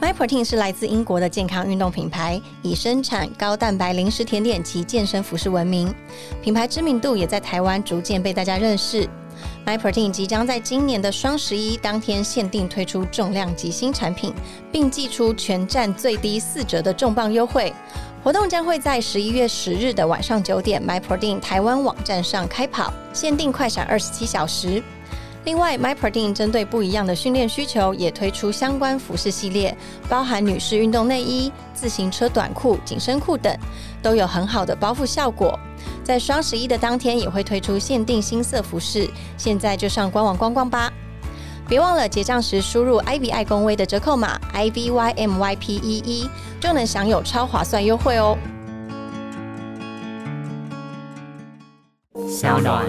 MyProtein 是来自英国的健康运动品牌，以生产高蛋白零食甜点及健身服饰闻名，品牌知名度也在台湾逐渐被大家认识。MyProtein 即将在今年的双十一当天限定推出重量级新产品，并寄出全站最低四折的重磅优惠。活动将会在十一月十日的晚上九点，MyProtein 台湾网站上开跑，限定快闪二十七小时。另外，MyProtein 针对不一样的训练需求，也推出相关服饰系列，包含女士运动内衣、自行车短裤、紧身裤等，都有很好的包覆效果。在双十一的当天，也会推出限定新色服饰，现在就上官网逛逛吧。别忘了结账时输入 “ivy 爱公威”的折扣码 “i v y m y p e e”，就能享有超划算优惠哦。小暖。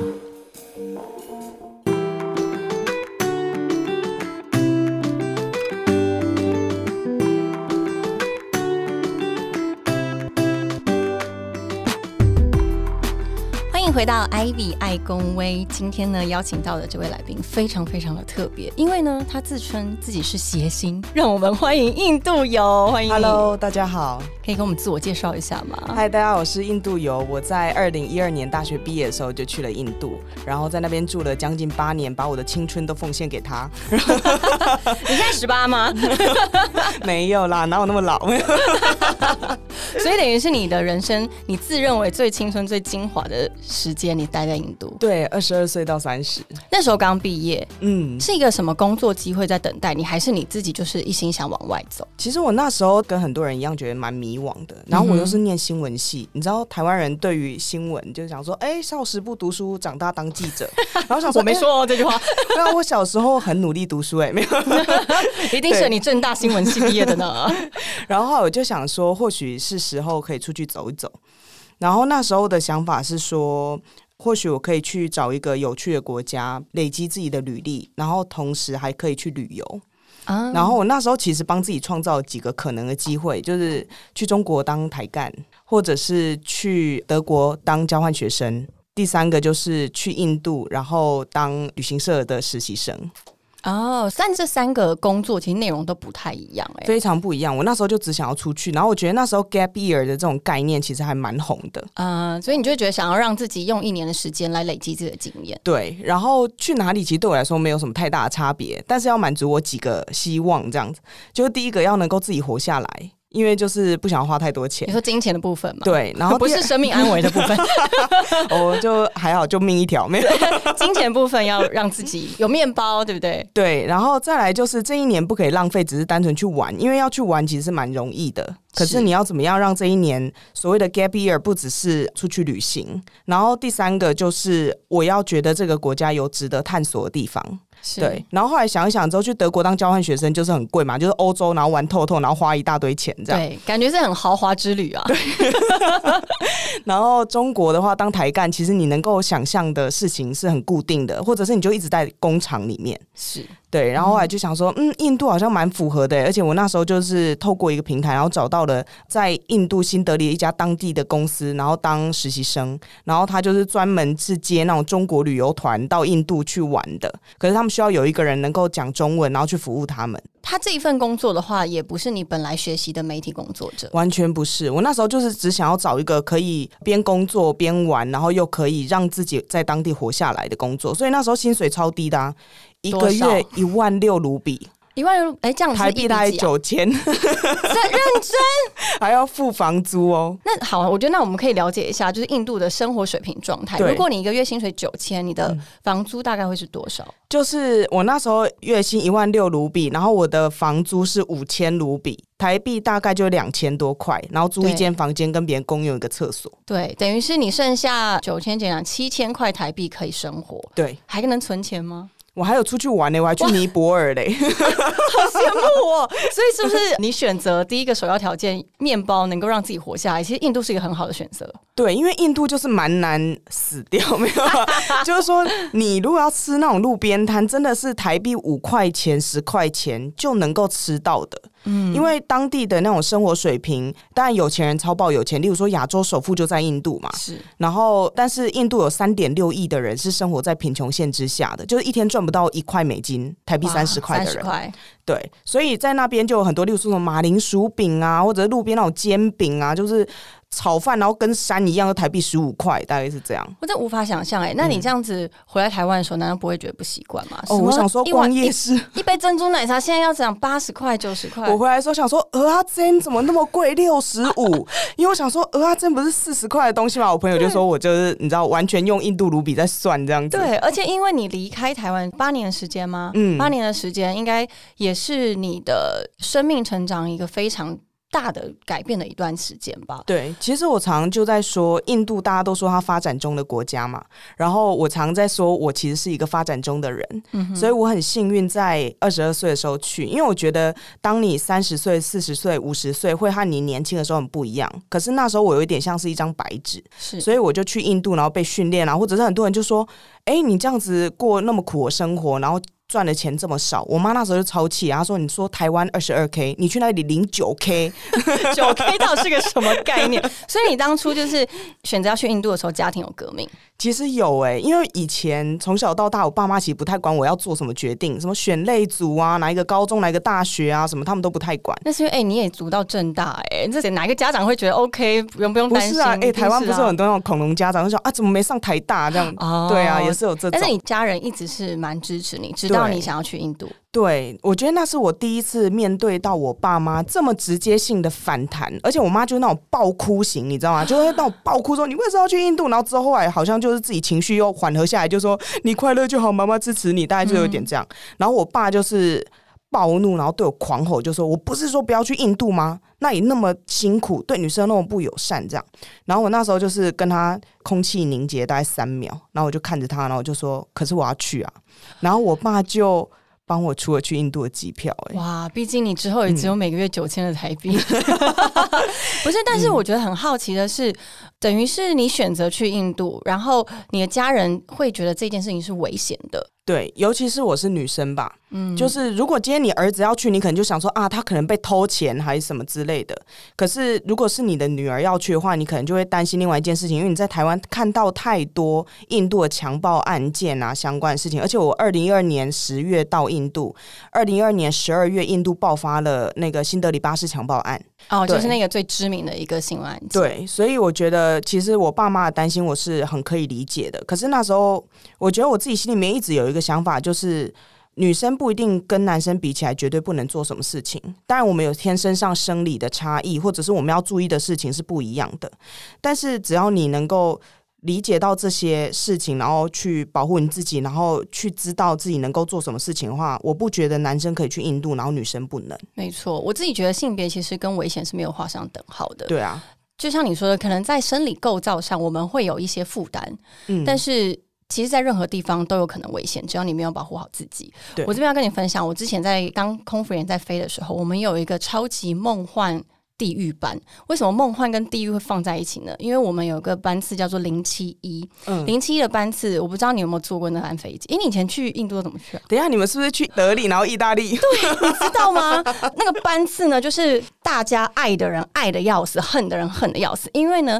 回到 Ivy 爱公威，今天呢邀请到的这位来宾非常非常的特别，因为呢他自称自己是谐星，让我们欢迎印度游，欢迎 Hello，大家好，可以跟我们自我介绍一下吗？嗨，大家好，我是印度游，我在二零一二年大学毕业的时候就去了印度，然后在那边住了将近八年，把我的青春都奉献给他。你现在十八吗？没有啦，哪有那么老？所以等于是你的人生，你自认为最青春、最精华的。时间你待在印度，对，二十二岁到三十，那时候刚毕业，嗯，是一个什么工作机会在等待你，还是你自己就是一心想往外走？其实我那时候跟很多人一样，觉得蛮迷惘的。然后我又是念新闻系，你知道台湾人对于新闻就是想说，哎，少时不读书，长大当记者。然后想说，我没说哦这句话。对啊，我小时候很努力读书，哎，没有，一定是你正大新闻系毕业的呢。然后我就想说，或许是时候可以出去走一走。然后那时候的想法是说，或许我可以去找一个有趣的国家，累积自己的履历，然后同时还可以去旅游。啊，然后我那时候其实帮自己创造几个可能的机会，就是去中国当台干，或者是去德国当交换学生，第三个就是去印度，然后当旅行社的实习生。哦，但这三个工作其实内容都不太一样，哎，非常不一样。我那时候就只想要出去，然后我觉得那时候 gap year 的这种概念其实还蛮红的，嗯，所以你就觉得想要让自己用一年的时间来累积自己的经验。对，然后去哪里其实对我来说没有什么太大的差别，但是要满足我几个希望，这样子，就是第一个要能够自己活下来。因为就是不想花太多钱，你说金钱的部分嘛？对，然后不是生命安危的部分，我就还好，就命一条，没有金钱部分要让自己有面包，对不对？对，然后再来就是这一年不可以浪费，只是单纯去玩，因为要去玩其实是蛮容易的。可是你要怎么样让这一年所谓的 gap year 不只是出去旅行？然后第三个就是我要觉得这个国家有值得探索的地方。对，然后后来想一想之后，去德国当交换学生就是很贵嘛，就是欧洲，然后玩透透，然后花一大堆钱这样。对，感觉是很豪华之旅啊。对。然后中国的话，当台干，其实你能够想象的事情是很固定的，或者是你就一直在工厂里面。是。对，然后后来就想说，嗯，印度好像蛮符合的，而且我那时候就是透过一个平台，然后找到了在印度新德里一家当地的公司，然后当实习生，然后他就是专门是接那种中国旅游团到印度去玩的，可是他们需要有一个人能够讲中文，然后去服务他们。他这一份工作的话，也不是你本来学习的媒体工作者，完全不是。我那时候就是只想要找一个可以边工作边玩，然后又可以让自己在当地活下来的工作，所以那时候薪水超低的啊。一个月一万六卢比，一万六哎，这样台币大概九千，认真 还要付房租哦。那好，我觉得那我们可以了解一下，就是印度的生活水平状态。如果你一个月薪水九千，你的房租大概会是多少？就是我那时候月薪一万六卢比，然后我的房租是五千卢比，台币大概就两千多块，然后租一间房间跟别人共用一个厕所。对，等于是你剩下九千减两七千块台币可以生活。对，还能存钱吗？我还有出去玩呢，我还去尼泊尔嘞，好羡慕我。所以是不是你选择第一个首要条件，面包能够让自己活下来？其实印度是一个很好的选择。对，因为印度就是蛮难死掉，没有？就是说，你如果要吃那种路边摊，真的是台币五块钱、十块钱就能够吃到的。嗯，因为当地的那种生活水平，当然有钱人超爆有钱，例如说亚洲首富就在印度嘛，是。然后，但是印度有三点六亿的人是生活在贫穷线之下的，就是一天赚不到一块美金，台币三十块的人。对，所以在那边就有很多，例如说什么马铃薯饼啊，或者路边那种煎饼啊，就是。炒饭，然后跟山一样，台币十五块，大概是这样。我真无法想象哎，那你这样子回来台湾的时候，难道不会觉得不习惯吗？哦，我想说，逛夜市一杯珍珠奶茶现在要涨八十块、九十块。我回来的时候想说，鹅阿珍怎么那么贵，六十五？因为我想说，鹅阿珍不是四十块的东西吗？我朋友就说我就是你知道，完全用印度卢比在算这样子。对，而且因为你离开台湾八年的时间吗？嗯，八年的时间应该也是你的生命成长一个非常。大的改变的一段时间吧。对，其实我常就在说，印度大家都说它发展中的国家嘛，然后我常在说，我其实是一个发展中的人，所以我很幸运在二十二岁的时候去，因为我觉得当你三十岁、四十岁、五十岁会和你年轻的时候很不一样。可是那时候我有一点像是一张白纸，是，所以我就去印度，然后被训练啊，或者是很多人就说，哎，你这样子过那么苦的生活，然后。赚的钱这么少，我妈那时候就超气，她说：“你说台湾二十二 k，你去那里领九 k，九 k 到底是个什么概念？” 所以你当初就是选择要去印度的时候，家庭有革命。其实有哎，因为以前从小到大，我爸妈其实不太管我要做什么决定，什么选类组啊，哪一个高中，哪一个大学啊，什么他们都不太管。那是因为哎，你也读到正大哎，这哪一个家长会觉得 OK？不用不用担心。不是啊，哎，台湾不是很多那种恐龙家长，就说啊，怎么没上台大这样？对啊，也是有这种。但是你家人一直是蛮支持你，知道你想要去印度。对，我觉得那是我第一次面对到我爸妈这么直接性的反弹，而且我妈就是那种爆哭型，你知道吗？就是那种爆哭说你为什么要去印度？然后之后后来好像就是自己情绪又缓和下来，就说你快乐就好，妈妈支持你，大概就有点这样。然后我爸就是暴怒，然后对我狂吼，就说我不是说不要去印度吗？那你那么辛苦，对女生那么不友善，这样。然后我那时候就是跟他空气凝结大概三秒，然后我就看着他，然后我就说，可是我要去啊。然后我爸就。帮我出了去印度的机票，哎，哇！毕竟你之后也只有每个月九千的台币，不是？但是我觉得很好奇的是，等于是你选择去印度，然后你的家人会觉得这件事情是危险的。对，尤其是我是女生吧，嗯，就是如果今天你儿子要去，你可能就想说啊，他可能被偷钱还是什么之类的。可是如果是你的女儿要去的话，你可能就会担心另外一件事情，因为你在台湾看到太多印度的强暴案件啊相关的事情。而且我二零一二年十月到印度，二零一二年十二月印度爆发了那个新德里巴士强暴案。哦，就是那个最知名的一个新闻案件。对，所以我觉得其实我爸妈的担心我是很可以理解的。可是那时候，我觉得我自己心里面一直有一个想法，就是女生不一定跟男生比起来绝对不能做什么事情。当然，我们有天生上生理的差异，或者是我们要注意的事情是不一样的。但是只要你能够。理解到这些事情，然后去保护你自己，然后去知道自己能够做什么事情的话，我不觉得男生可以去印度，然后女生不能。没错，我自己觉得性别其实跟危险是没有画上等号的。对啊，就像你说的，可能在生理构造上我们会有一些负担，嗯，但是其实，在任何地方都有可能危险，只要你没有保护好自己。我这边要跟你分享，我之前在当空服员在飞的时候，我们有一个超级梦幻。地狱班为什么梦幻跟地狱会放在一起呢？因为我们有个班次叫做零七一，零七一的班次，我不知道你有没有坐过那班飞机？哎，你以前去印度怎么去啊？等一下，你们是不是去德里，然后意大利？对，你知道吗？那个班次呢，就是大家爱的人爱的要死，恨的人恨的要死，因为呢。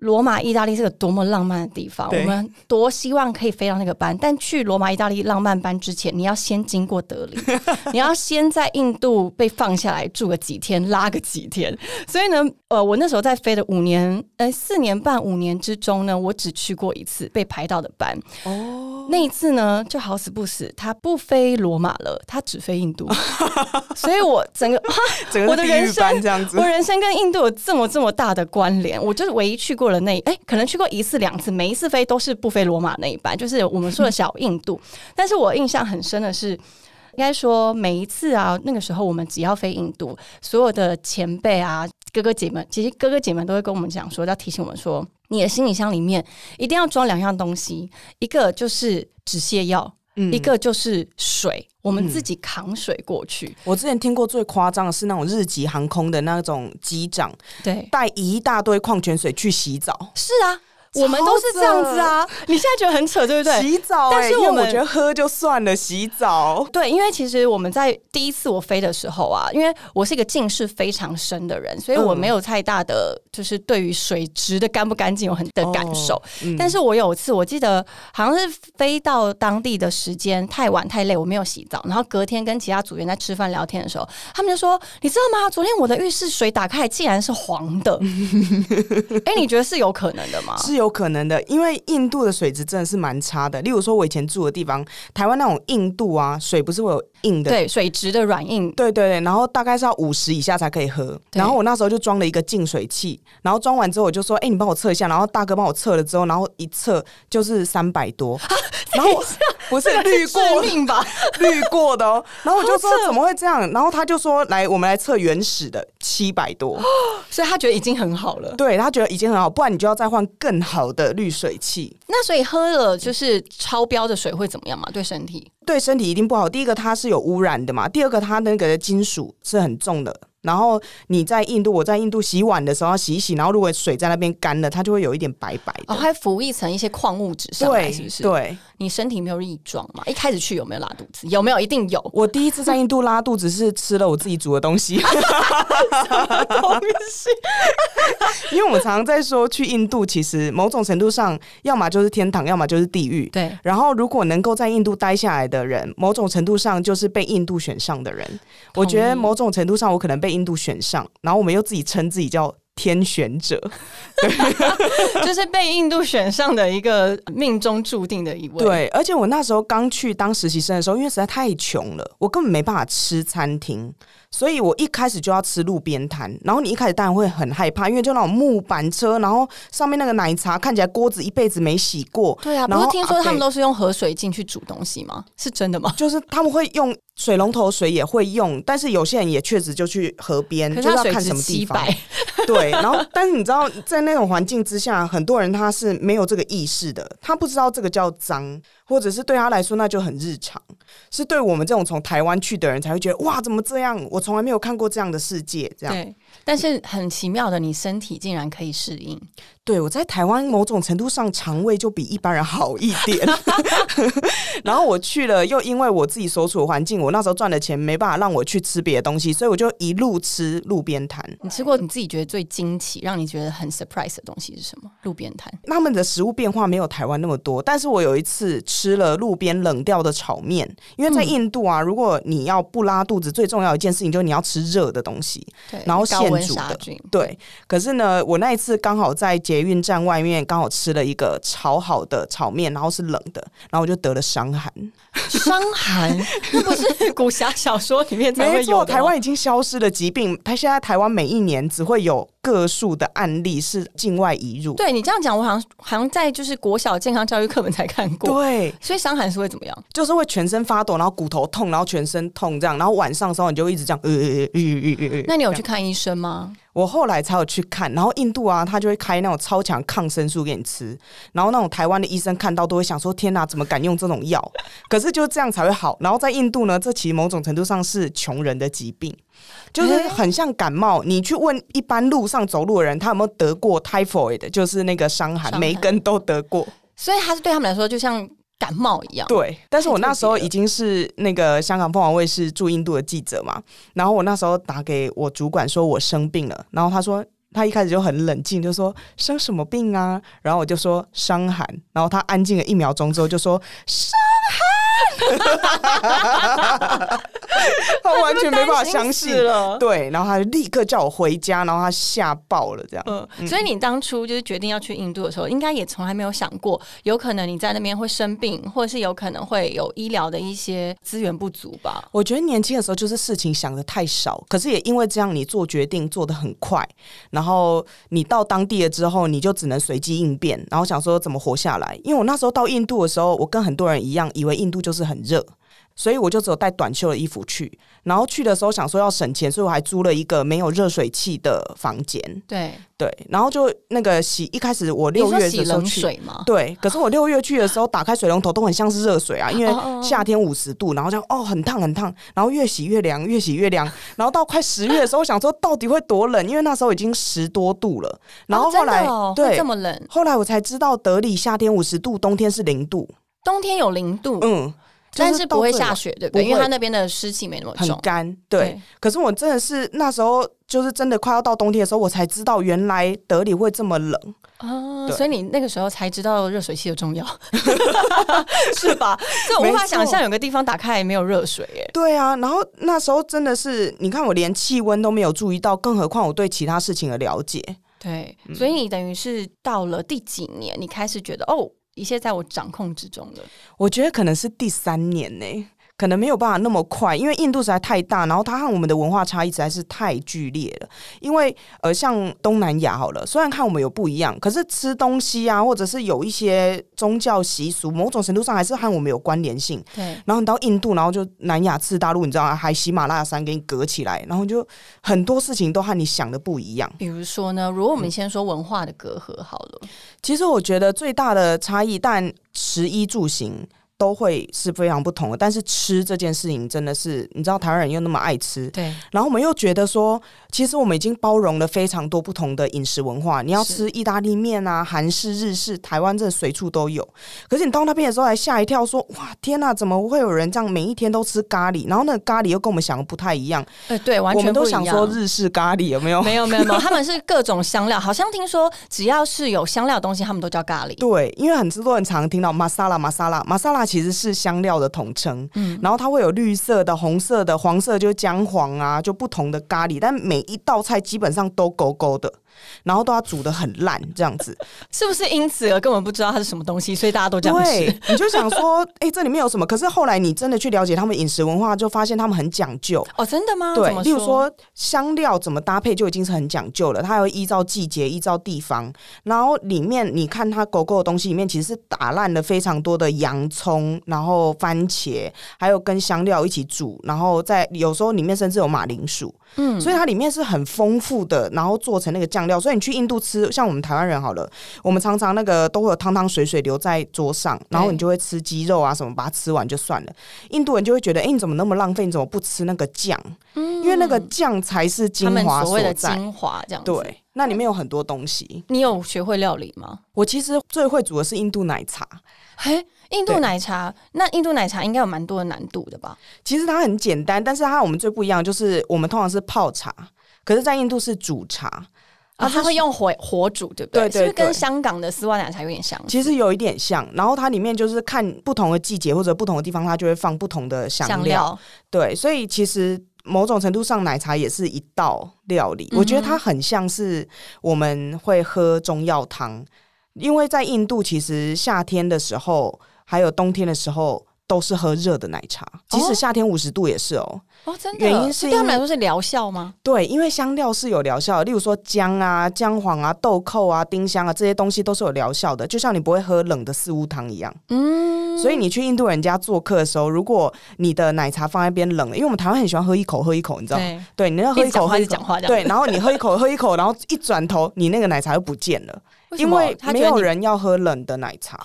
罗马意大利是个多么浪漫的地方，我们多希望可以飞到那个班。但去罗马意大利浪漫班之前，你要先经过德里，你要先在印度被放下来住个几天，拉个几天。所以呢，呃，我那时候在飞的五年，呃，四年半五年之中呢，我只去过一次被排到的班。哦，那一次呢，就好死不死，他不飞罗马了，他只飞印度。所以我整个 我的人生这样子，我人生跟印度有这么这么大的关联，我就是唯一去过。了那哎，可能去过一次两次，每一次飞都是不飞罗马那一班，就是我们说的小印度。但是我印象很深的是，应该说每一次啊，那个时候我们只要飞印度，所有的前辈啊、哥哥姐们，其实哥哥姐们都会跟我们讲说，要提醒我们说，你的行李箱里面一定要装两样东西，一个就是止泻药，一个就是水，我们自己扛水过去。我之前听过最夸张的是那种日籍航空的那种机长，对，带一大堆矿泉水去洗澡。是啊。我们都是这样子啊！你现在觉得很扯，对不对？洗澡、欸，但是我们我觉得喝就算了，洗澡对，因为其实我们在第一次我飞的时候啊，因为我是一个近视非常深的人，所以我嗯没有太大的就是对于水质的干不干净有很的感受。哦嗯但是我有一次我记得好像是飞到当地的时间太晚太累，我没有洗澡，然后隔天跟其他组员在吃饭聊天的时候，他们就说：“你知道吗？昨天我的浴室水打开竟然是黄的。” 哎、你觉得是有可能的吗？是有可能的，因为印度的水质真的是蛮差的。例如说，我以前住的地方，台湾那种印度啊，水不是会有硬的。对，水质的软硬对对对，然后大概是要五十以下才可以喝。然后我那时候就装了一个净水器，然后装完之后我就说：“哎、你帮我测一下。”然后大哥帮我测了之后，然后一测就是三百多，然后我不是滤过致命吧？滤过的哦。然后我就说怎么会这样？然后他就说：“来，我们来测原始的七百多。”所以他觉得已经很好了。对他觉得已经很好，不然你就要再换更好的滤水器。那所以喝了就是超标的水会怎么样嘛？对身体？对身体一定不好。第一个它是有污染的嘛，第二个它那个金属是很重的。然后你在印度，我在印度洗碗的时候要洗一洗，然后如果水在那边干了，它就会有一点白白的。哦，还浮一层一些矿物质上来，对，是不是？，对，你身体没有异状嘛？一开始去有没有拉肚子？有没有？一定有。我第一次在印度拉肚子是吃了我自己煮的东西，因为我们常常在说去印度，其实某种程度上，要么就是天堂，要么就是地狱。对，然后，如果能够在印度待下来的人，某种程度上就是被印度选上的人。我觉得某种程度上，我可能被印度选上，然后我们又自己称自己叫天选者。就是被印度选上的一个命中注定的一位。，对，而且我那时候刚去当实习生的时候，因为实在太穷了，我根本没办法吃餐厅，所以我一开始就要吃路边摊。然后你一开始当然会很害怕，因为就那种木板车，然后上面那个奶茶看起来锅子一辈子没洗过。对啊，然后是听说他们都是用河水进去煮东西吗？是真的吗？就是他们会用水龙头水也会用，但是有些人也确实就去河边，就是是要看什么地方。对，然后但是你知道，在那种环境之下，很多人他是没有这个意识的，他不知道这个叫脏，或者是对他来说那就很日常，是对我们这种从台湾去的人才会觉得哇，怎么这样？我从来没有看过这样的世界，这样。但是很奇妙的，你身体竟然可以适应。对我在台湾某种程度上肠胃就比一般人好一点，然后我去了，又因为我自己所处的环境，我那时候赚的钱没办法让我去吃别的东西，所以我就一路吃路边摊。你吃过你自己觉得最惊奇、让你觉得很 surprise 的东西是什么？路边摊。他们的食物变化没有台湾那么多，但是我有一次吃了路边冷掉的炒面，因为在印度啊，如果你要不拉肚子，最重要一件事情就是你要吃热的东西。对，然后现煮的。对，可是呢，我那一次刚好在捷运站外面刚好吃了一个炒好的炒面，然后是冷的，然后我就得了伤寒。伤寒，那不是古侠小说里面才会有台湾已经消失了疾病，它现在台湾每一年只会有个数的案例是境外移入。对你这样讲，我好像好像在就是国小健康教育课本才看过。对，所以伤寒是会怎么样？就是会全身发抖，然后骨头痛，然后全身痛这样，然后晚上的时候你就会一直这样，呃呃呃呃呃呃。那你有去？看医生吗？我后来才有去看，然后印度啊，他就会开那种超强抗生素给你吃，然后那种台湾的医生看到都会想说：天哪，怎么敢用这种药？可是就这样才会好。然后在印度呢，这其实某种程度上是穷人的疾病。就是很像感冒，你去问一般路上走路的人，他有没有得过 typhoid，就是那个伤寒，每一根都得过。所以它是对他们来说就像感冒一样。对，但是我那时候已经是那个香港凤凰卫视驻印度的记者嘛，然后我那时候打给我主管说我生病了，然后他说他一开始就很冷静，就说生什么病啊？然后我就说伤寒，然后他安静了一秒钟之后就说伤寒，他完全没办法相信了。对，然后他就立刻叫我回家，然后他吓爆了，这样。嗯，所以你当初就是决定要去印度的时候，应该也从来没有想过，有可能你在那边会生病，或者是有可能会有医疗的一些资源不足吧？我觉得年轻的时候就是事情想的太少，可是也因为这样，你做决定做的很快，然后你到当地了之后，你就只能随机应变，然后想说怎么活下来。因为我那时候到印度的时候，我跟很多人一样，以为印度就是很热。所以我就只有带短袖的衣服去。然后去的时候想说要省钱，所以我还租了一个没有热水器的房间。对，对，然后就那个洗，一开始我六月洗冷的时候去，水吗？对，可是我六月去的时候打开水龙头都很像是热水啊，因为夏天五十度，然后这样哦很烫很烫，然后越洗越凉，越洗越凉，然后到快十月的时候想说到底会多冷，因为那时候已经十多度了，然后后来、对这。么冷，后来我才知道，德里夏天五十度，冬天是零度。冬天有零度，嗯，就但是不会下雪，对不对？不因为它那边的湿气没那么重。很干。对，可是我真的是那时候就是真的快要到冬天的时候，我才知道原来德里会这么冷。啊，所以你那个时候才知道热水器的重要，是吧？这我无法想象有个地方打开也没有热水，哎，对啊，然后那时候真的是，你看我连气温都没有注意到，更何况我对其他事情的了解。对，嗯所以你等于是到了第几年，你开始觉得哦，一切在我掌控之中了。我觉得可能是第三年呢、可能没有办法那么快，因为印度实在太大，然后它和我们的文化差异实在是太剧烈了。因为呃，像东南亚好了，虽然看我们有不一样，可是吃东西啊，或者是有一些宗教习俗，某种程度上还是和我们有关联性。对，然后你到印度，然后就南亚次大陆，你知道啊？还喜马拉雅山给你隔起来，然后就很多事情都和你想的不一样。比如说呢，如果我嗯们先说文化的隔阂好了，其实我觉得最大的差异，但食衣住行都会是非常不同的。但是吃这件事情真的是，你知道台湾人又那么爱吃，对，然后我们又觉得说，其实我们已经包容了非常多不同的饮食文化。你要吃意大利面啊、韩式、日式，台湾真的随处都有。可是你到那边的时候，还吓一跳，说：“哇，天哪，怎么会有人这样每一天都吃咖喱？然后那个咖喱又跟我们想的不太一样。呃，对，完我们都全不一样。想说日式咖喱有没有？没有没有没有，他们是各种香料，好像听说只要是有香料的东西，他们都叫咖喱。对，因为很多人常听到玛莎拉、玛莎拉、玛莎拉其实是香料的统称，嗯。然后它会有绿色的、红色的、黄色就是姜黄啊，就不同的咖喱，但每一道菜基本上都勾勾的，然后都要煮的很烂这样子。是不是因此而根本不知道它是什么东西，所以大家都这样对吃？，你就想说，哎、这里面有什么？可是后来你真的去了解他们饮食文化，就发现他们很讲究。哦，真的吗？对，例如说香料怎么搭配就已经是很讲究了，它要依照季节、依照地方，然后里面你看它狗狗的东西里面其实是打烂了非常多的洋葱，然后番茄，还有跟香料一起煮，然后在有时候里面甚至有马铃薯，嗯，所以它里面是很丰富的，然后做成那个酱料。所以你去印度吃，像我们台湾人好了，我们常常那个都会有汤汤水水留在桌上，然后你就会吃鸡肉啊什么，把它吃完就算了。印度人就会觉得，哎、你怎么那么浪费？你怎么不吃那个酱？因为那个酱才是精华所谓的在。精华这样子。对，那里面有很多东西。你有学会料理吗？我其实最会煮的是印度奶茶，嘿，印度奶茶，那印度奶茶应该有蛮多的难度的吧？其实它很简单，但是它和我们最不一样，就是我们通常是泡茶，可是在印度是煮茶。啊，它它会用火火煮，对不对？对对是跟香港的丝袜奶茶有点像？其实有一点像，然后它里面就是看不同的季节或者不同的地方，它就会放不同的香料。香料对，所以其实某种程度上，奶茶也是一道料理。我觉得它很像是我们会喝中药汤，因为在印度，其实夏天的时候还有冬天的时候。都是喝热的奶茶，即使夏天五十度也是哦。哦，真的，原因是对他们来说是疗效吗？对，因为香料是有疗效的，例如说姜啊、姜黄啊、豆蔻啊、丁香啊这些东西都是有疗效的，就像你不会喝冷的四物汤一样。嗯，所以你去印度人家做客的时候，如果你的奶茶放在边冷了，因为我们台湾很喜欢喝一口喝一口，你知道吗？对，对，你要喝一口喝一口对，然后你喝一口喝一口，然后一转头，你那个奶茶就不见了，因为没有人要喝冷的奶茶。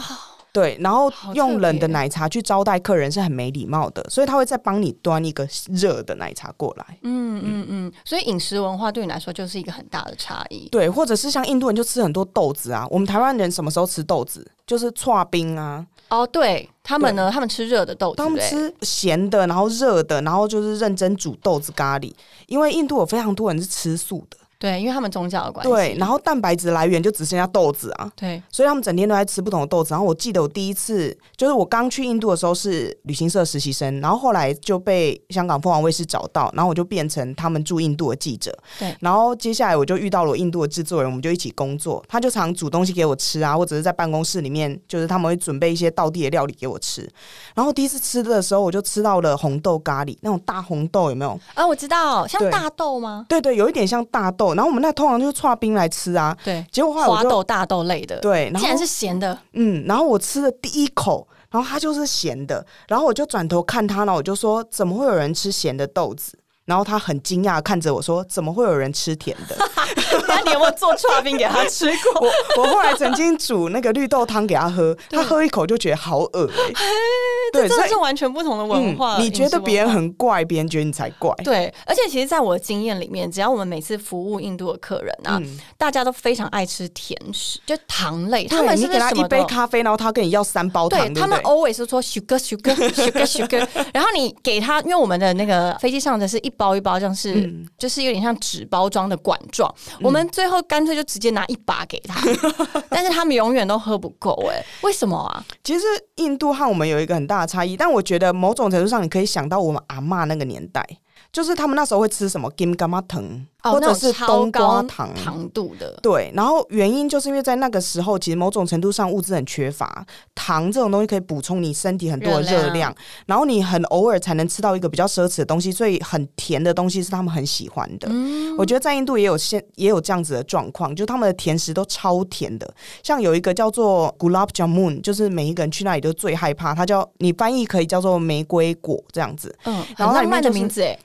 对，然后用冷的奶茶去招待客人是很没礼貌的，所以他会再帮你端一个热的奶茶过来。嗯嗯嗯，所以饮食文化对你来说就是一个很大的差异。对，或者是像印度人就吃很多豆子啊，我们台湾人什么时候吃豆子？就是刨冰啊，哦，对他们呢，他们吃热的豆子，他们吃咸的，然后热的，然后就是认真煮豆子咖喱，因为印度有非常多人是吃素的，对，因为他们宗教的关系。对，然后蛋白质来源就只剩下豆子啊，对，所以他们整天都在吃不同的豆子。然后我记得我第一次就是我刚去印度的时候是旅行社实习生，然后后来就被香港凤凰卫视找到，然后我就变成他们驻印度的记者。对然后接下来我就遇到了我印度的制作人，我们就一起工作。他就常煮东西给我吃啊，或者是在办公室里面，就是他们会准备一些道地的料理给我吃。然后第一次吃的时候，我就吃到了红豆咖喱，那种大红豆有没有？啊，我知道，像大豆吗？对对，有一点像大豆。然后我们那通常就是串冰来吃啊。对，结果后来我就花豆、大豆类的，对，然后竟然是咸的，嗯，然后我吃了第一口，然然后它就是咸的，然后我就转头看他呢，我就说怎么会有人吃咸的豆子？然后他很惊讶地看着我说：“怎么会有人吃甜的？那你有没有做刨冰给他吃过？我我后来曾经煮那个绿豆汤给他喝，他喝一口就觉得好恶欸 对，所以这是完全不同的文化。嗯，你觉得别人很怪，别人觉得你才怪。对，而且其实，在我的经验里面，只要我们每次服务印度的客人啊，嗯大家都非常爱吃甜食，就糖类。他对们你给他一杯咖啡，然后他跟你要三包糖，对他们？always 是说 sugar sugar sugar sugar，然后你给他，因为我们的那个飞机上的是一包一包，像是、嗯。就是有点像纸包装的管状，我们最后干脆就直接拿一把给他，但是他们永远都喝不够，哎，为什么啊？其实印度和我们有一个很大的差异，但我觉得某种程度上，你可以想到我们阿妈那个年代，就是他们那时候会吃什么金 gam 嘛藤，或者是冬瓜高糖。糖度的，对，然后原因就是因为在那个时候，其实某种程度上物资很缺乏，糖这种东西可以补充你身体很多的热量。量，然后你很偶尔才能吃到一个比较奢侈的东西，所以很甜的东西是他们很喜欢的。嗯。我觉得在印度也有现也有这样子的状况，就他们的甜食都超甜的，像有一个叫做 gulab jamun，就是每一个人去那里都最害怕，它叫你翻译可以叫做玫瑰果这样子，嗯，然后它的名字哎，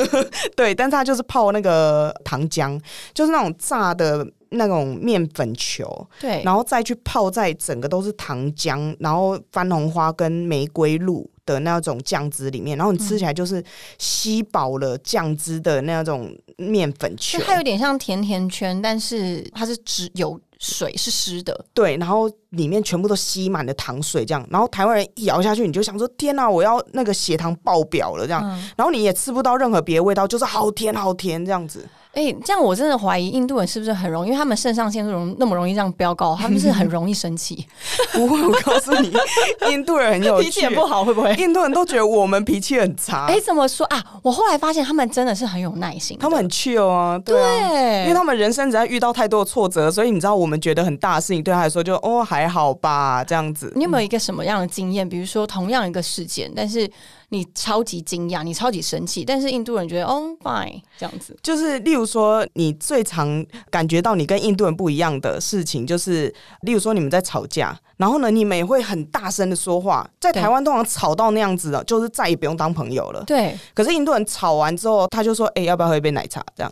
对，但是它就是泡那个糖浆，就是那种炸的那种面粉球，对，然后再去泡在整个都是糖浆，然后番红花跟玫瑰露的那种酱汁里面，然后你吃起来就是吸饱了酱汁的那种面粉球。就，它有点像甜甜圈，但是它是只有水是湿的，对，然后里面全部都吸满了糖水，这样，然后台湾人一咬下去，你就想说天哪，我要那个血糖爆表了这样，嗯，然后你也吃不到任何别的味道，就是好甜好甜这样子。哎、这样我真的怀疑印度人是不是很容易，因为他们肾上腺素容那么容易这样飙高，他们是很容易生气，不会，我告诉你，印度人很有脾气也，不好，会不会？印度人都觉得我们脾气很差，哎、怎么说啊？我后来发现他们真的是很有耐心，他们很 chill 啊，对啊。对，因为他们人生只要遇到太多的挫折，所以你知道我们觉得很大的事情，对他来说就哦还好吧这样子。你有没有一个什么样的经验？比如说同样一个事件，但是你超级惊讶，你超级生气，但是印度人觉得哦 fine 这样子，就是例如说，你最常感觉到你跟印度人不一样的事情，就是例如说你们在吵架，然后呢你们也会很大声的说话，在台湾通常吵到那样子的，就是再也不用当朋友了。对，可是印度人吵完之后，他就说：“哎、要不要喝一杯奶茶？”这样。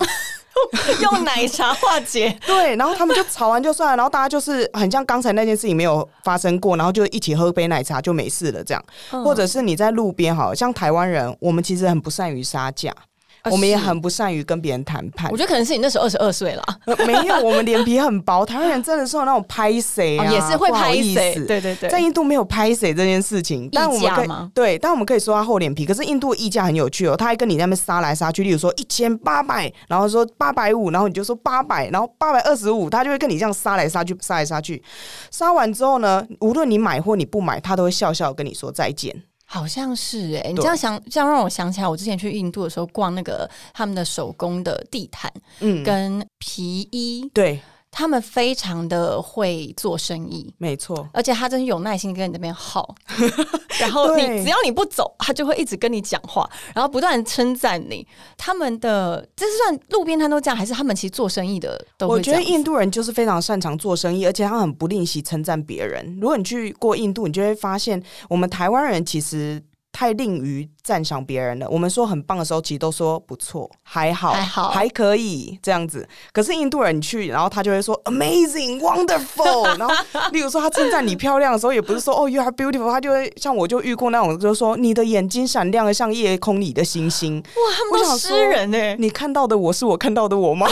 用奶茶化解，对，然后他们就吵完就算了，然后大家就是很像刚才那件事情没有发生过，然后就一起喝杯奶茶就没事了这样。嗯。或者是你在路边，好像台湾人，我们其实很不善于杀价，啊我们也很不善于跟别人谈判我。觉得可能是你那时候二十二岁了，呃没有，我们脸皮很薄，台湾人真的是有那种拍谁啊、哦也是会拍谁，对对对，在印度没有拍谁这件事情，但我们可以对，但我们可以说他厚脸皮。可是印度的议价很有趣哦，他还跟你在那边杀来杀去，例如说一千八百，然后说八百五，然后你就说八百，然后八百二十五，他就会跟你这样杀来杀去，杀来杀去。杀完之后呢，无论你买或你不买，他都会笑笑跟你说再见。好像是哎、你这样想，这样让我想起来，我之前去印度的时候逛那个他们的手工的地毯嗯，跟皮衣，对，他们非常的会做生意。没错。而且他真是有耐心跟你那边耗，然后你只要你不走，他就会一直跟你讲话，然后不断地称赞你。他们的这是算路边摊都这样，还是他们其实做生意的都我？觉得印度人就是非常擅长做生意，而且他很不吝惜称赞别人。如果你去过印度，你就会发现，我们台湾人其实太吝于赞赏别人了。我们说很棒的时候，其实都说不错、还好、还好还可以这样子。可是印度人去，然后他就会说 amazing、wonderful，然后例如说他称赞你漂亮的时候，也不是说哦 you are beautiful，他就会像我就遇过那种，就是说你的眼睛闪亮的像夜空里的星星。哇，他们诗人哎、你看到的我是我看到的我吗？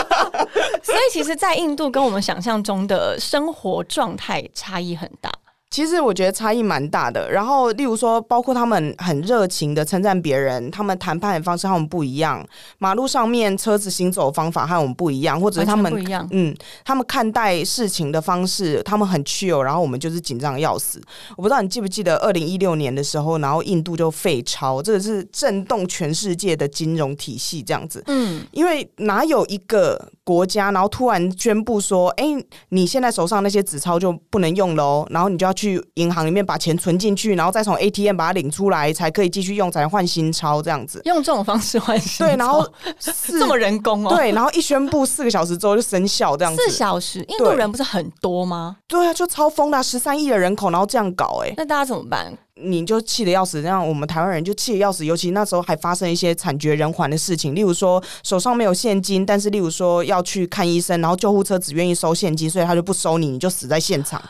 所以其实，在印度跟我们想象中的生活状态差异很大。其实我觉得差异蛮大的。然后，例如说，包括他们很热情的称赞别人，他们谈判的方式和我们不一样，马路上面车子行走的方法和我们不一样，或者是他们不一样嗯，他们看待事情的方式，他们很 chill，然后我们就是紧张的要死。我不知道你记不记得，二零一六年的时候，然后印度就废钞，这个是震动全世界的金融体系这样子。嗯，因为哪有一个国家，然后突然宣布说，哎，你现在手上那些纸钞就不能用了哦，然后你就要去银行里面把钱存进去，然后再从 ATM 把它领出来，才可以继续用，才能换新钞这样子。用这种方式换新钞，对，然后 这么人工哦。对，然后一宣布四个小时之后就生效这样子。四小时，印度人不是很多吗？对啊，就超疯的，十三亿的人口，然后这样搞，哎，那大家怎么办？你就气得要死，这样我们台湾人就气得要死。尤其那时候还发生一些惨绝人寰的事情，例如说手上没有现金，但是例如说要去看医生，然后救护车只愿意收现金，所以他就不收你，你就死在现场。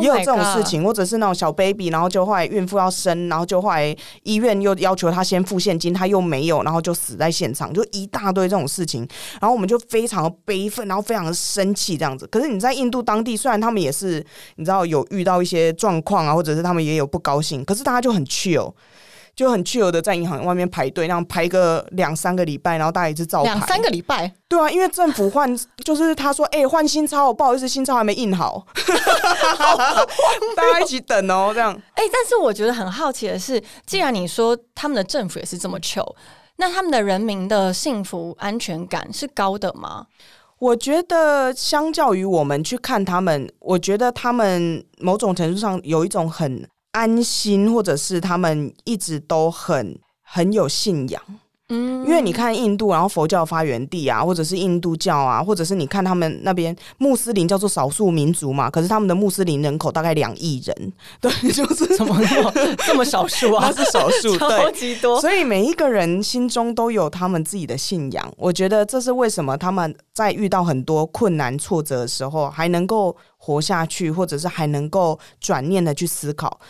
也有这种事情，或者是那种小 baby，然后就后来孕妇要生，然后就后来医院又要求他先付现金，他又没有，然后就死在现场，就一大堆这种事情。然后我们就非常的悲愤，然后非常的生气这样子。可是你在印度当地，虽然他们也是你知道有遇到一些状况啊，或者是他们也有不高兴。可是大家就很 chill，就很 chill 的在银行外面排队，那样排个两三个礼拜，然后大家一直照两三个礼拜，对啊，因为政府换，就是他说，哎，换新钞，不好意思，新钞还没印好，大家一起等哦，这样。哎，但是我觉得很好奇的是，既然你说他们的政府也是这么 chill，那他们的人民的幸福安全感是高的吗？我觉得相较于我们去看他们，我觉得他们某种程度上有一种很。安心，或者是他们一直都很很有信仰。嗯，因为你看印度，然后佛教发源地啊，或者是印度教啊，或者是你看他们那边穆斯林叫做少数民族嘛，可是他们的穆斯林人口大概两亿人，对，就是怎么这么 这么少数啊？那是少数，超级多。所以每一个人心中都有他们自己的信仰。我觉得这是为什么他们在遇到很多困难挫折的时候还能够。活下去，或者是还能够转念的去思考。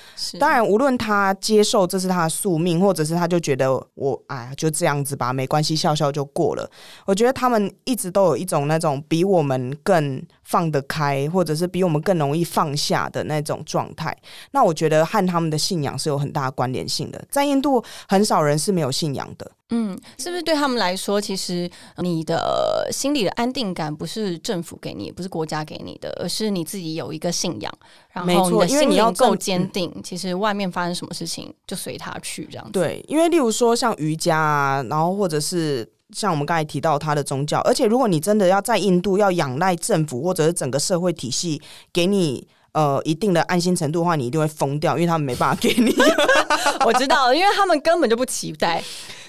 当然，无论他接受这是他的宿命，或者是他就觉得我哎就这样子吧，没关系，笑笑就过了。我觉得他们一直都有一种那种比我们更放得开，或者是比我们更容易放下的那种状态。那我觉得和他们的信仰是有很大的关联性的。在印度，很少人是没有信仰的。嗯，是不是对他们来说，其实你的心里的安定感不是政府给你，不是国家给你的，而是你自己有一个信仰，然后你的心灵够坚定，其实外面发生什么事情就随他去这样子。对，因为例如说像瑜伽啊，然后或者是像我们刚才提到他的宗教，而且如果你真的要在印度要仰赖政府或者是整个社会体系给你。呃，一定的安心程度的话，你一定会疯掉，因为他们没办法给你。我知道，因为他们根本就不期待，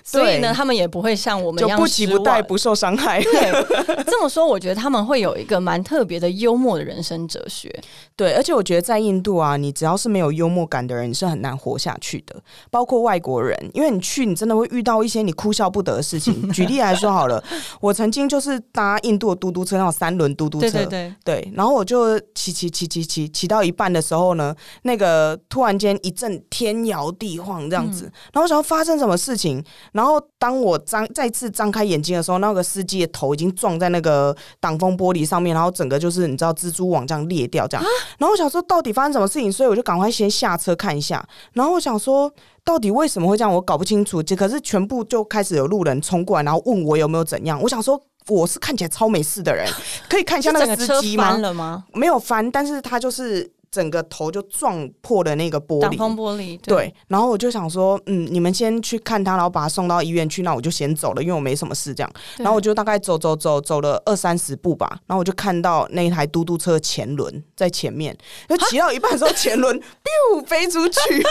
所以呢，他们也不会像我们一样不急不待，不受伤害。对，这么说，我觉得他们会有一个蛮特别的幽默的人生哲学。对，而且我觉得在印度啊，你只要是没有幽默感的人，你是很难活下去的。包括外国人，因为你去，你真的会遇到一些你哭笑不得的事情。举例来说好了，我曾经就是搭印度的嘟嘟车，那种三轮嘟嘟车，对对对，然后我就骑骑骑骑骑。骑到一半的时候呢，那个突然间一阵天摇地晃这样子，然后我想要发生什么事情，然后当我张再次张开眼睛的时候，那个司机的头已经撞在那个挡风玻璃上面，然后整个就是你知道蜘蛛网这样裂掉这样，然后我想说到底发生什么事情，所以我就赶快先下车看一下，然后我想说到底为什么会这样，我搞不清楚，这可是全部就开始有路人冲过来，然后问我有没有怎样，我想说。我是看起来超没事的人，可以看一下那个司机吗？没有翻，但是他就是。整个头就撞破了那个玻璃，挡风玻璃。对，然后我就想说，嗯，你们先去看他，然后把他送到医院去，那我就先走了，因为我没什么事。这样，然后我就大概走走走走了二三十步吧，然后我就看到那台嘟嘟车前轮在前面，就骑到一半的时候，前轮 biu 飞出去，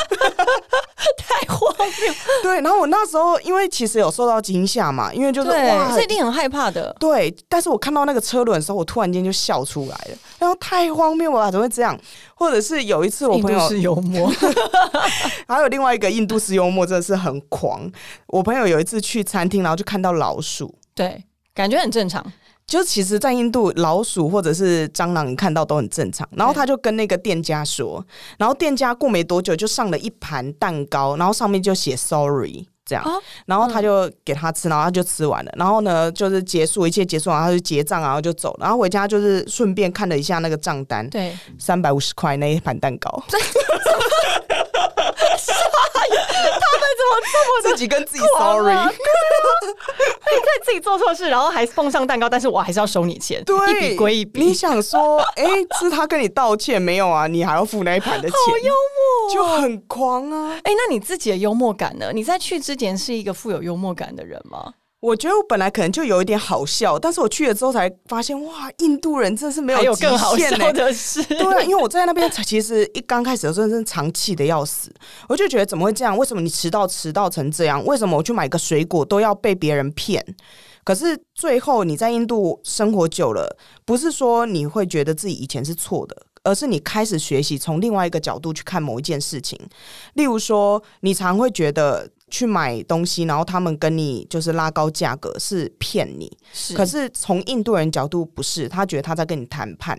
太荒谬。对，然后我那时候因为其实有受到惊吓嘛，因为就是哇，这一定很害怕的。对，但是我看到那个车轮的时候，我突然间就笑出来了，然后太荒谬了，怎么会这样？或者是有一次我朋友是幽默，还有另外一个印度式幽默真的是很狂。我朋友有一次去餐厅，然后就看到老鼠，对，感觉很正常。就其实，在印度老鼠或者是蟑螂，你看到都很正常。然后他就跟那个店家说，然后店家过没多久就上了一盘蛋糕，然后上面就写 “sorry”。这样，然后他就给他吃，然后他就吃完了。然后呢，就是结束一切结束完，他就结账，然后就走。然后回家就是顺便看了一下那个账单，对，三百五十块那一盘蛋糕。自己跟自己 sorry？你在自己做错事，然后还奉上蛋糕，但是我还是要收你钱，一笔归一笔。你想说，哎，是他跟你道歉没有啊？你还要付那一盘的钱，好幽默，就很狂啊！哎，那你自己的幽默感呢？你在去之前是一个富有幽默感的人吗？我觉得我本来可能就有一点好笑，但是我去了之后才发现，哇，印度人真的是没还有极更好笑的是，对啊，因为我在那边其实一刚开始的时候真的是长气的要死，我就觉得怎么会这样？为什么你迟到迟到成这样？为什么我去买个水果都要被别人骗？可是最后你在印度生活久了，不是说你会觉得自己以前是错的，而是你开始学习从另外一个角度去看某一件事情。例如说，你常会觉得去买东西，然后他们跟你就是拉高价格是骗你，是可是从印度人角度不是，他觉得他在跟你谈判。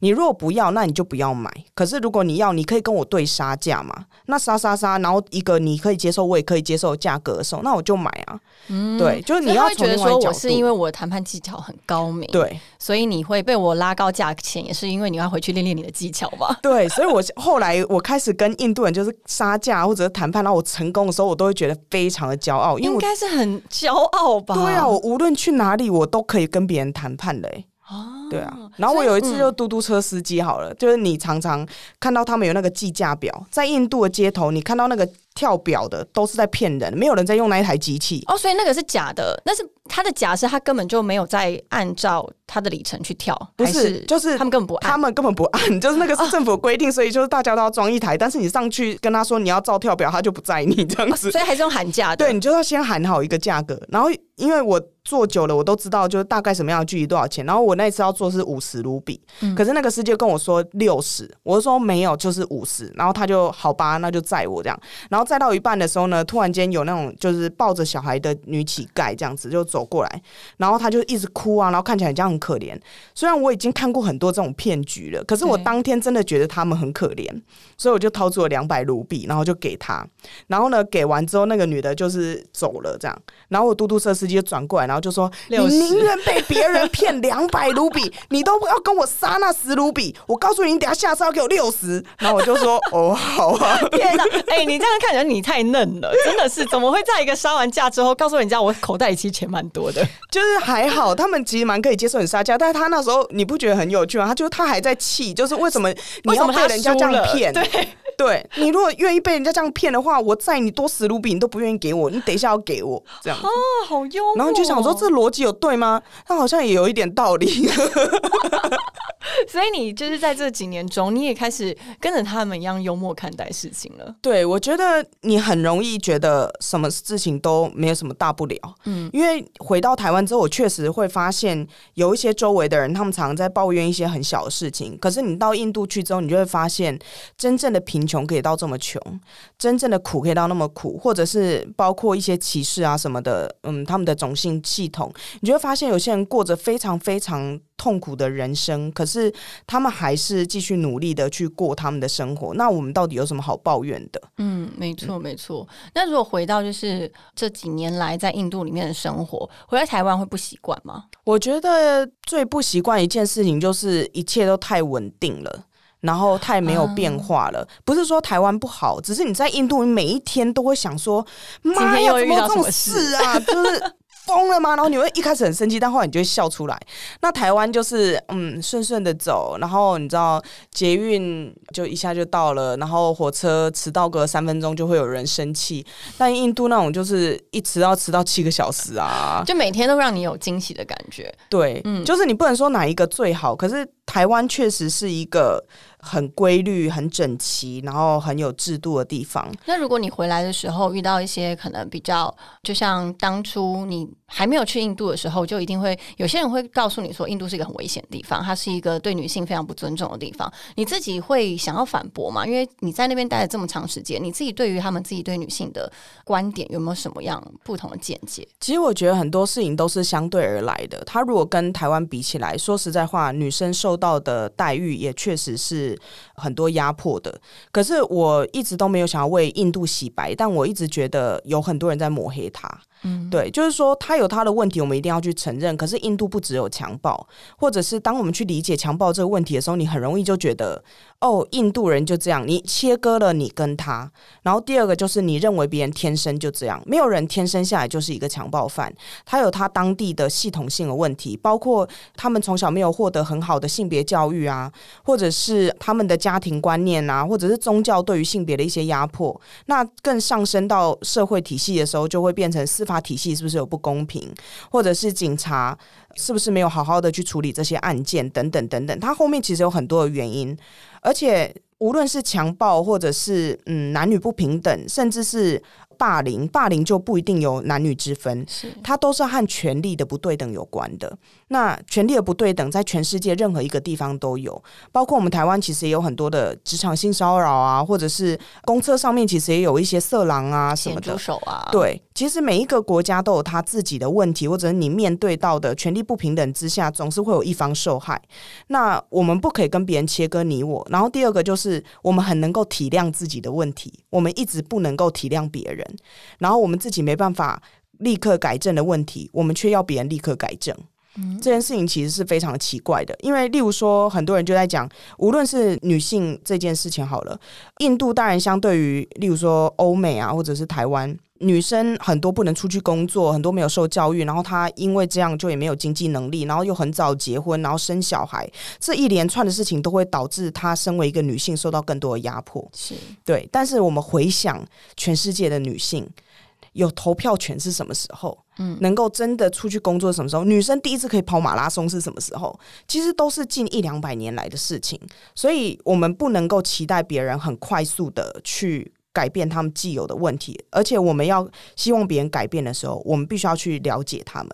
你如果不要，那你就不要买。可是如果你要，你可以跟我对杀价嘛？那杀杀杀，然后一个你可以接受，我也可以接受的价格的时候，那我就买啊。嗯对，就是你要觉得。说我是因为我的谈判技巧很高明，，对所以你会被我拉高价钱，也是因为你要回去练练你的技巧吧？对，所以我后来我开始跟印度人就是杀价或者是谈判，然后我成功的时候，我都会觉得非常的骄傲，因为应该是很骄傲吧？对啊，我无论去哪里，我都可以跟别人谈判嘞、哦对啊，然后我有一次嗯就嘟嘟车司机好了，就是你常常看到他们有那个计价表，在印度的街头，你看到那个跳表的都是在骗人，没有人在用那一台机器。哦，所以那个是假的，那是他的假设他根本就没有在按照他的里程去跳，不是就是他们根本不按。他们根本不按，就是那个是政府规定，所以就是大家都要装一台。但是你上去跟他说你要照跳表，他就不载你这样子。所以还是用喊价的。对，你就要先喊好一个价格，然后因为我坐久了，我都知道就是大概什么样的距离多少钱。然后我那一次要做是五十卢比，可是那个司机就跟我说六十，我就说没有，就是五十。然后他就好吧，那就载我这样。然后载到一半的时候呢，突然间有那种就是抱着小孩的女乞丐这样子就走过来，然后他就一直哭啊，然后看起来这样很可怜。虽然我已经看过很多这种骗局了，可是我当天真的觉得他们很可怜，所以我就掏出了两百卢比，然后就给他。然后呢，给完之后，那个女的就是走了，这样。然后我嘟嘟车司机就转过来，然后就说：“你60宁愿被别人骗 两百卢比，你都不要跟我杀那十卢比。我告诉你，你等下下次要给我六十。”然后我就说：“ 哦，好啊。天哪！哎、你这样看起来你太嫩了，真的是怎么会在一个杀完价之后告诉人家我口袋里其实钱蛮多的？” 就是还好，他们其实蛮可以接受你撒娇，但是他那时候你不觉得很有趣吗？他就他还在气，就是为什么你要被人家这样骗？对，对你如果愿意被人家这样骗的话，我载你多十卢比，你都不愿意给我，你等一下要给我这样。啊，好幽默。然后你就想说，这逻辑有对吗？他好像也有一点道理。所以你就是在这几年中，你也开始跟着他们一样幽默看待事情了。对，我觉得你很容易觉得什么事情都没有什么大不了。嗯，因为回到台湾之后，我确实会发现有一些周围的人，他们常常在抱怨一些很小的事情。可是你到印度去之后，你就会发现，真正的贫穷可以到这么穷，真正的苦可以到那么苦，或者是包括一些歧视啊什么的，嗯，他们的种姓系统，你就会发现有些人过着非常非常痛苦的人生，可是他们还是继续努力的去过他们的生活。那我们到底有什么好抱怨的？嗯，没错没错。那如果回到就是这几年来在印度里面的生活，回来台湾会不习惯吗？我觉得最不习惯一件事情就是一切都太稳定了。然后太没有变化了，不是说台湾不好，只是你在印度，你每一天都会想说，妈呀，天又遇怎么有这种到什么事事啊？就是疯了吗？然后你会一开始很生气，但后来你就会笑出来。那台湾就是嗯顺顺的走，然后你知道捷运就一下就到了，然后火车迟到个三分钟就会有人生气。但印度那种就是一迟到迟到七个小时啊，就每天都让你有惊喜的感觉。对，嗯就是你不能说哪一个最好，可是台湾确实是一个很规律、很整齐，然后很有制度的地方。那如果你回来的时候遇到一些可能比较，就像当初你还没有去印度的时候，就一定会有些人会告诉你说，印度是一个很危险的地方，它是一个对女性非常不尊重的地方。你自己会想要反驳吗？因为你在那边待了这么长时间，你自己对于他们自己对女性的观点有没有什么样不同的见解？其实我觉得很多事情都是相对而来的。他如果跟台湾比起来，说实在话，女生受到的待遇也确实是很多压迫的。可是我一直都没有想要为印度洗白，但我一直觉得有很多人在抹黑他。嗯，对，就是说他有他的问题，我们一定要去承认。可是印度不只有强暴，或者是当我们去理解强暴这个问题的时候，你很容易就觉得，哦，印度人就这样，你切割了你跟他。然后第二个就是你认为别人天生就这样，没有人天生下来就是一个强暴犯，他有他当地的系统性的问题，包括他们从小没有获得很好的性别教育啊，或者是他们的家庭观念啊，或者是宗教对于性别的一些压迫。那更上升到社会体系的时候，就会变成司法体系是不是有不公平，或者是警察是不是没有好好的去处理这些案件？等等等等，它后面其实有很多的原因，而且无论是强暴或者是嗯男女不平等，甚至是。霸凌，霸凌就不一定有男女之分，是它都是和权力的不对等有关的。那权力的不对等，在全世界任何一个地方都有，包括我们台湾，其实也有很多的职场性骚扰啊，或者是公车上面，其实也有一些色狼啊什么的。手啊，对，其实每一个国家都有他自己的问题，或者你面对到的权力不平等之下，总是会有一方受害。那我们不可以跟别人切割你我。然后第二个就是，我们很能够体谅自己的问题，我们一直不能够体谅别人。然后我们自己没办法立刻改正的问题，我们却要别人立刻改正。这件事情其实是非常奇怪的，因为例如说，很多人就在讲，无论是女性这件事情好了，印度当然相对于例如说欧美啊，或者是台湾，女生很多不能出去工作，很多没有受教育，然后她因为这样就也没有经济能力，然后又很早结婚，然后生小孩，这一连串的事情都会导致她身为一个女性受到更多的压迫。是对，但是我们回想全世界的女性。有投票权是什么时候？嗯，能够真的出去工作什么时候？女生第一次可以跑马拉松是什么时候？其实都是近一两百年来的事情，所以我们不能够期待别人很快速的去改变他们既有的问题，而且我们要希望别人改变的时候，我们必须要去了解他们。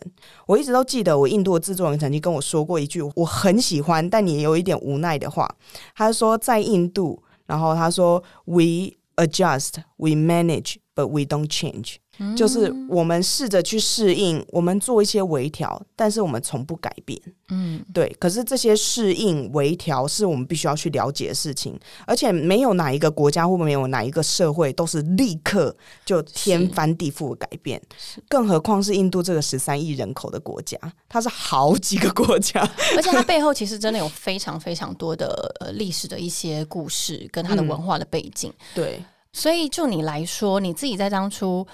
我一直都记得，我印度的制作人曾经跟我说过一句我很喜欢，但你有一点无奈的话。他说，在印度，然后他说：“We adjust, we manage, but we don't change。”就是我们试着去适应，我们做一些微调，但是我们从不改变。嗯，对。可是这些适应、微调是我们必须要去了解的事情，而且没有哪一个国家或没有哪一个社会都是立刻就天翻地覆的改变。更何况是印度这个十三亿人口的国家，它是好几个国家，而且它 背后其实真的有非常非常多的呃历史的一些故事跟它的文化的背景。对，所以就你来说，你自己在当初。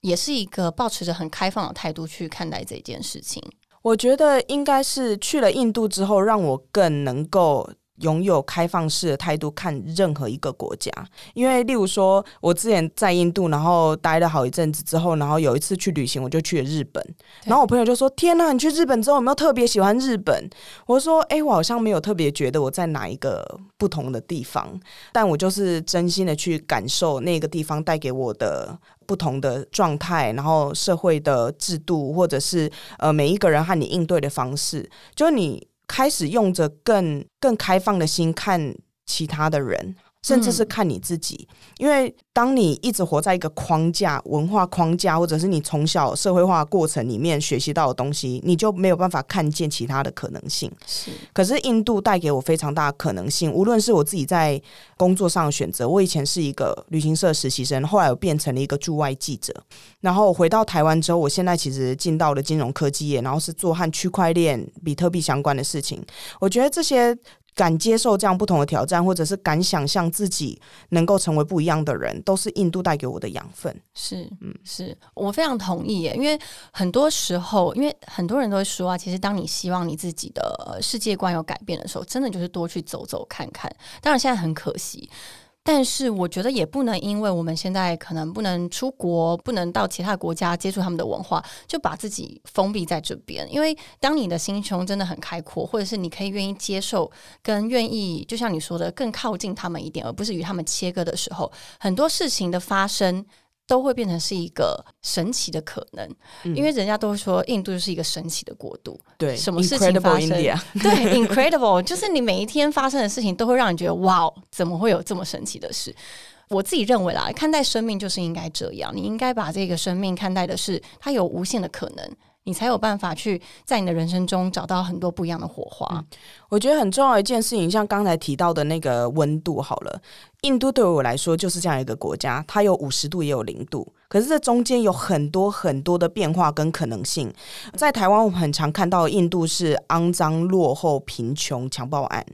也是一个保持着很开放的态度去看待这件事情。我觉得应该是去了印度之后，让我更能够。拥有开放式的态度看任何一个国家，因为例如说，我之前在印度，然后待了好一阵子之后，然后有一次去旅行，我就去了日本。然后我朋友就说：“天呐，你去日本之后有没有特别喜欢日本？”我说：“哎，我好像没有特别觉得我在哪一个不同的地方，但我就是真心的去感受那个地方带给我的不同的状态，然后社会的制度，或者是呃每一个人和你应对的方式，就你。”开始用着更更开放的心看其他的人。甚至是看你自己，因为当你一直活在一个框架、文化框架，或者是你从小社会化过程里面学习到的东西，你就没有办法看见其他的可能性。是，可是印度带给我非常大的可能性。无论是我自己在工作上的选择，我以前是一个旅行社实习生，后来我变成了一个驻外记者。然后回到台湾之后，我现在其实进到了金融科技业，然后是做和区块链、比特币相关的事情。我觉得这些。敢接受这样不同的挑战，或者是敢想象自己能够成为不一样的人，都是印度带给我的养分。是，嗯，是我非常同意耶。因为很多时候，因为很多人都会说啊，其实当你希望你自己的世界观有改变的时候，真的就是多去走走看看。当然，现在很可惜。但是我觉得也不能因为我们现在可能不能出国，不能到其他国家接触他们的文化，就把自己封闭在这边。因为当你的心胸真的很开阔，或者是你可以愿意接受跟愿意，就像你说的，更靠近他们一点，而不是与他们切割的时候，很多事情的发生。都会变成是一个神奇的可能，因为人家都说印度就是一个神奇的国度。对，什么事情发生？对，incredible，就是你每一天发生的事情都会让你觉得哇，怎么会有这么神奇的事？我自己认为啦，看待生命就是应该这样，你应该把这个生命看待的是它有无限的可能。你才有办法去在你的人生中找到很多不一样的火花。我觉得很重要一件事情，像刚才提到的那个温度，好了，印度对我来说就是这样一个国家，它有五十度也有零度，可是这中间有很多很多的变化跟可能性。在台湾，我们很常看到印度是肮脏、落后、贫穷、强暴案。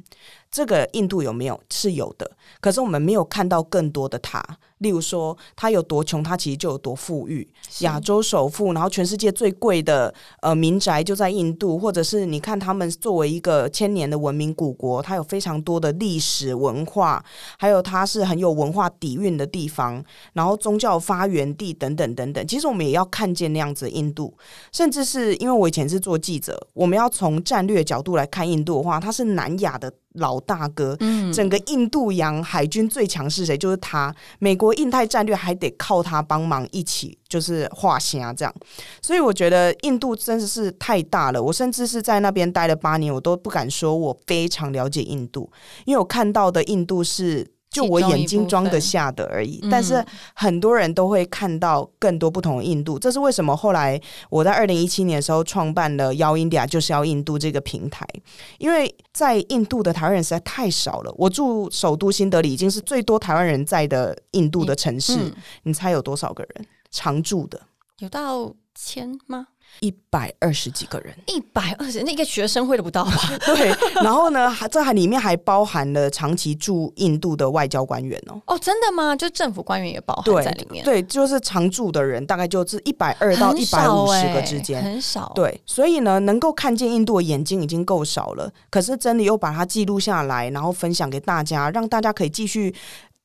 这个印度有没有是有的，可是我们没有看到更多的它。例如说，它有多穷，它其实就有多富裕。亚洲首富，然后全世界最贵的呃民宅就在印度，或者是你看他们作为一个千年的文明古国，它有非常多的历史文化，还有它是很有文化底蕴的地方，然后宗教发源地等等等等。其实我们也要看见那样子的印度，甚至是因为我以前是做记者，我们要从战略角度来看印度的话，它是南亚的。老大哥，嗯，整个印度洋海军最强是谁？就是他。美国印太战略还得靠他帮忙一起，就是画虾这样。所以我觉得印度真的是太大了。我甚至是在那边待了八年，我都不敢说我非常了解印度，因为我看到的印度是。就我眼睛装得下的而已，但是很多人都会看到更多不同的印度。这是为什么？后来我在二零一七年的时候创办了“要 India ”，就是要印度这个平台，因为在印度的台湾人实在太少了。我住首都新德里，已经是最多台湾人在的印度的城市。你猜有多少个人常住的？有到千吗？一百二十几个人，一百二十，那个学生会都不到吧？对，然后呢，这还里面还包含了长期驻印度的外交官员哦。哦，真的吗？就政府官员也包含在里面？对，就是常驻的人大概就是一百二到一百五十个之间，很少。对，所以呢，能够看见印度的眼睛已经够少了，可是真的又把它记录下来，然后分享给大家，让大家可以继续。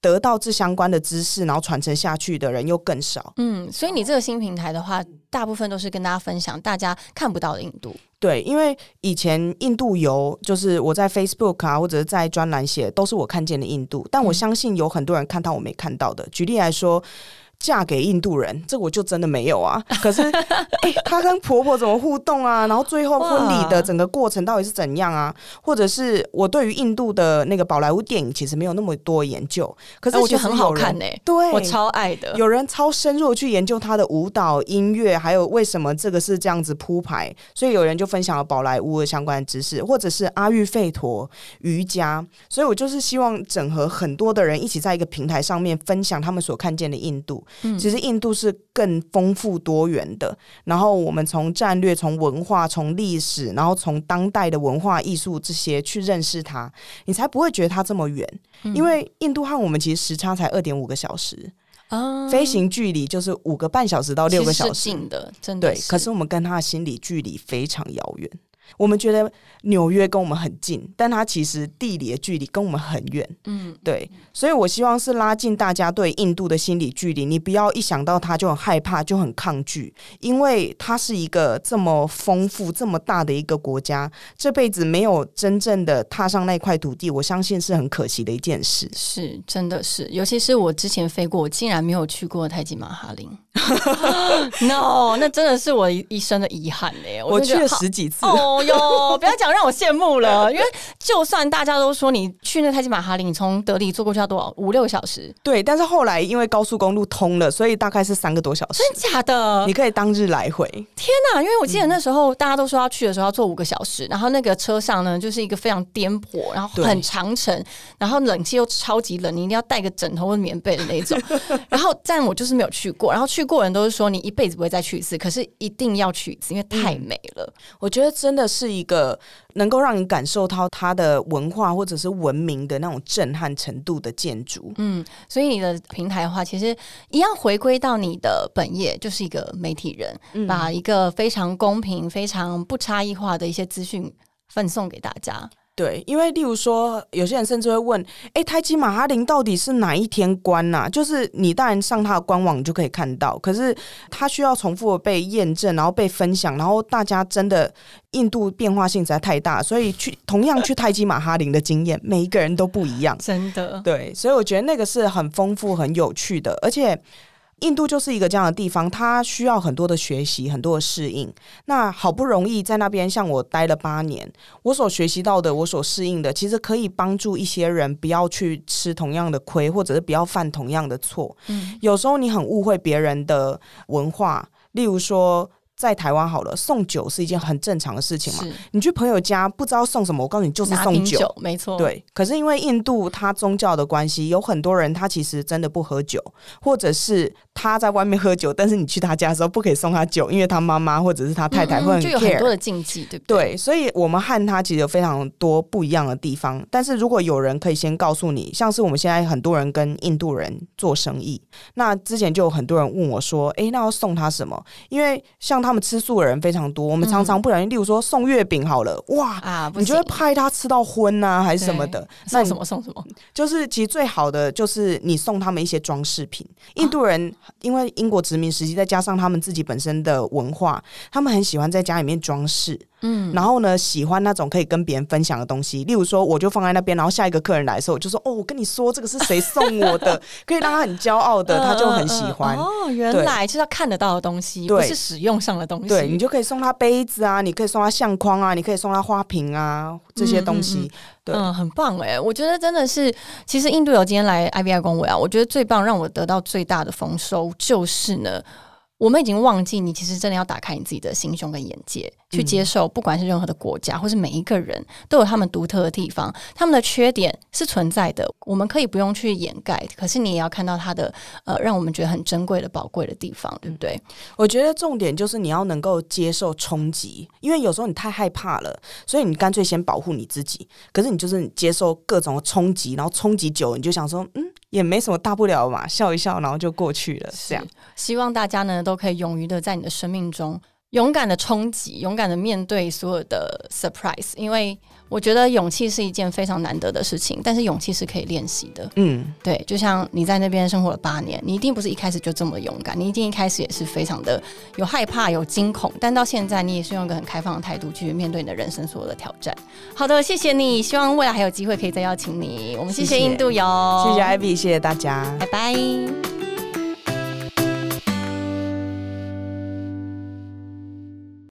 得到这相关的知识，然后传承下去的人又更少。嗯，所以你这个新平台的话，大部分都是跟大家分享大家看不到的印度。对，因为以前印度游就是我在 Facebook 啊，或者是在专栏写，都是我看见的印度。但我相信有很多人看到我没看到的。举例来说。嫁给印度人，这我就真的没有啊。可是，哎，她跟婆婆怎么互动啊？然后最后婚礼的整个过程到底是怎样啊？或者是我对于印度的那个宝莱坞电影其实没有那么多研究，可是我觉得很好看呢。对，我超爱的。有人超深入去研究他的舞蹈、音乐，还有为什么这个是这样子铺排。所以有人就分享了宝莱坞的相关知识，或者是阿育吠陀瑜伽。所以我就是希望整合很多的人一起在一个平台上面分享他们所看见的印度。其实印度是更丰富多元的。然后我们从战略、从文化、从历史，然后从当代的文化艺术这些去认识它，你才不会觉得它这么远。因为印度和我们其实时差才二点五个小时啊，飞行距离就是五个半小时到六个小时，近的，真的。对，可是我们跟他的心理距离非常遥远。我们觉得纽约跟我们很近，但它其实地理的距离跟我们很远。嗯，对，所以我希望是拉近大家对印度的心理距离。你不要一想到它就很害怕，就很抗拒，因为它是一个这么丰富、这么大的一个国家，这辈子没有真正的踏上那块土地，我相信是很可惜的一件事。是，真的是，尤其是我之前飞过，我竟然没有去过泰姬玛哈林。No，那真的是我一生的遗憾嘞！我去了十几次。哟，不要讲让我羡慕了，因为就算大家都说你去那泰姬玛哈林，你从德里坐过去要多少五六个小时？对，但是后来因为高速公路通了，所以大概是三个多小时。真假的？你可以当日来回。天哪！因为我记得那时候大家都说要去的时候要坐五个小时，然后那个车上呢就是一个非常颠簸，然后很长程，然后冷气又超级冷，你一定要带个枕头或棉被的那种。然后但我就是没有去过，然后去过人都是说你一辈子不会再去一次，可是一定要去一次，因为太美了。我觉得真的是一个。能够让你感受到它的文化或者是文明的那种震撼程度的建筑，嗯，所以你的平台的话，其实一样回归到你的本业，就是一个媒体人，把一个非常公平、非常不差异化的一些资讯分送给大家。对，因为例如说，有些人甚至会问：“哎，泰姬玛哈林到底是哪一天关呐？”就是你当然上他的官网就可以看到，可是它需要重复的被验证，然后被分享，然后大家真的印度变化性实在太大，所以去同样去泰姬玛哈林的经验，每一个人都不一样，真的。对，所以我觉得那个是很丰富、很有趣的，而且。印度就是一个这样的地方，它需要很多的学习，很多的适应。那好不容易在那边，像我待了八年，我所学习到的，我所适应的，其实可以帮助一些人不要去吃同样的亏，或者是不要犯同样的错。嗯，有时候你很误会别人的文化，例如说。在台湾好了，送酒是一件很正常的事情嘛。你去朋友家不知道送什么，我告诉你就是送酒。酒，没错，，对，可是因为印度它宗教的关系，有很多人他其实真的不喝酒，或者是他在外面喝酒，但是你去他家的时候不可以送他酒，因为他妈妈或者是他太太会很嗯就有很。多的禁忌，对不对？对，所以我们和他其实有非常多不一样的地方。但是如果有人可以先告诉你，像是我们现在很多人跟印度人做生意，那之前就有很多人问我说：“哎，那要送他什么？”因为像他们吃素的人非常多，我们常常不小心，例如说送月饼好了，哇。啊，你就会派他吃到昏呐、还是什么的？那送什么送什么，就是其实最好的就是你送他们一些装饰品。印度人因为英国殖民时期，再加上他们自己本身的文化，他们很喜欢在家里面装饰。嗯，然后呢，喜欢那种可以跟别人分享的东西，例如说，我就放在那边，然后下一个客人来的时候，我就说：“哦，我跟你说，这个是谁送我的，可以让他很骄傲的，他就很喜欢。哦，原来就是他看得到的东西，对不是使用上的东西。对你就可以送他杯子啊，你可以送他相框啊，你可以送他花瓶啊，这些东西。嗯嗯对嗯，很棒哎！我觉得真的是，其实印度有今天来 IBI 公委啊，我觉得最棒，让我得到最大的丰收就是呢。我们已经忘记，你其实真的要打开你自己的心胸跟眼界，去接受，不管是任何的国家，或是每一个人，都有他们独特的地方，他们的缺点是存在的，我们可以不用去掩盖，可是你也要看到他的呃，让我们觉得很珍贵的、宝贵的地方，对不对？我觉得重点就是你要能够接受冲击，因为有时候你太害怕了，所以你干脆先保护你自己。可是你就是你接受各种的冲击，然后冲击久了，你就想说，嗯，也没什么大不了嘛，笑一笑，然后就过去了。这样，希望大家呢都可以勇于的在你的生命中勇敢的冲击，勇敢的面对所有的 surprise，因为我觉得勇气是一件非常难得的事情，但是勇气是可以练习的。嗯，对，就像你在那边生活了八年，你一定不是一开始就这么勇敢，你一定一开始也是非常的有害怕、有惊恐，但到现在你也是用一个很开放的态度去面对你的人生所有的挑战。好的，谢谢你，希望未来还有机会可以再邀请你。我们谢谢印度游，谢谢 Ivy，谢谢大家。拜拜。